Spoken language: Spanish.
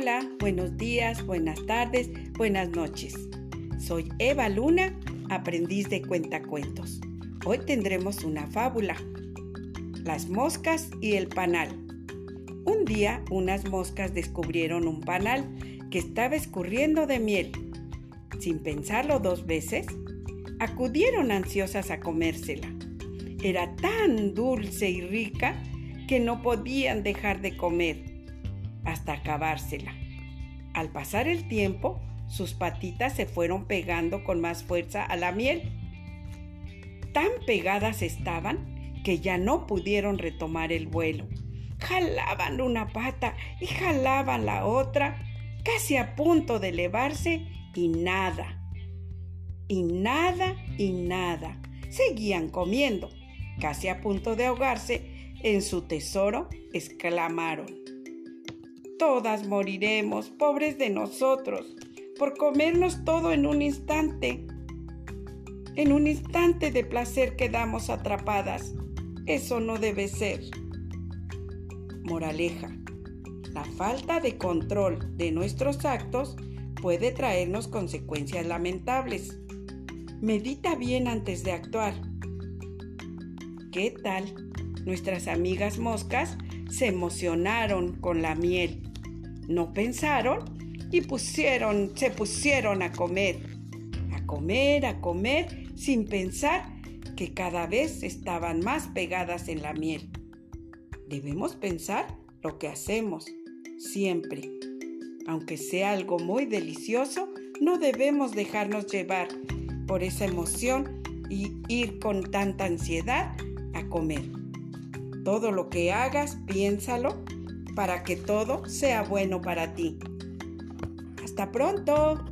Hola, buenos días, buenas tardes, buenas noches. Soy Eva Luna, aprendiz de cuentacuentos. Hoy tendremos una fábula. Las moscas y el panal. Un día unas moscas descubrieron un panal que estaba escurriendo de miel. Sin pensarlo dos veces, acudieron ansiosas a comérsela. Era tan dulce y rica que no podían dejar de comer hasta acabársela. Al pasar el tiempo, sus patitas se fueron pegando con más fuerza a la miel. Tan pegadas estaban que ya no pudieron retomar el vuelo. Jalaban una pata y jalaban la otra, casi a punto de elevarse y nada. Y nada y nada. Seguían comiendo. Casi a punto de ahogarse, en su tesoro exclamaron. Todas moriremos, pobres de nosotros, por comernos todo en un instante. En un instante de placer quedamos atrapadas. Eso no debe ser. Moraleja. La falta de control de nuestros actos puede traernos consecuencias lamentables. Medita bien antes de actuar. ¿Qué tal? Nuestras amigas moscas se emocionaron con la miel no pensaron y pusieron, se pusieron a comer, a comer, a comer, sin pensar que cada vez estaban más pegadas en la miel. Debemos pensar lo que hacemos, siempre. Aunque sea algo muy delicioso, no debemos dejarnos llevar por esa emoción y ir con tanta ansiedad a comer. Todo lo que hagas, piénsalo para que todo sea bueno para ti. Hasta pronto.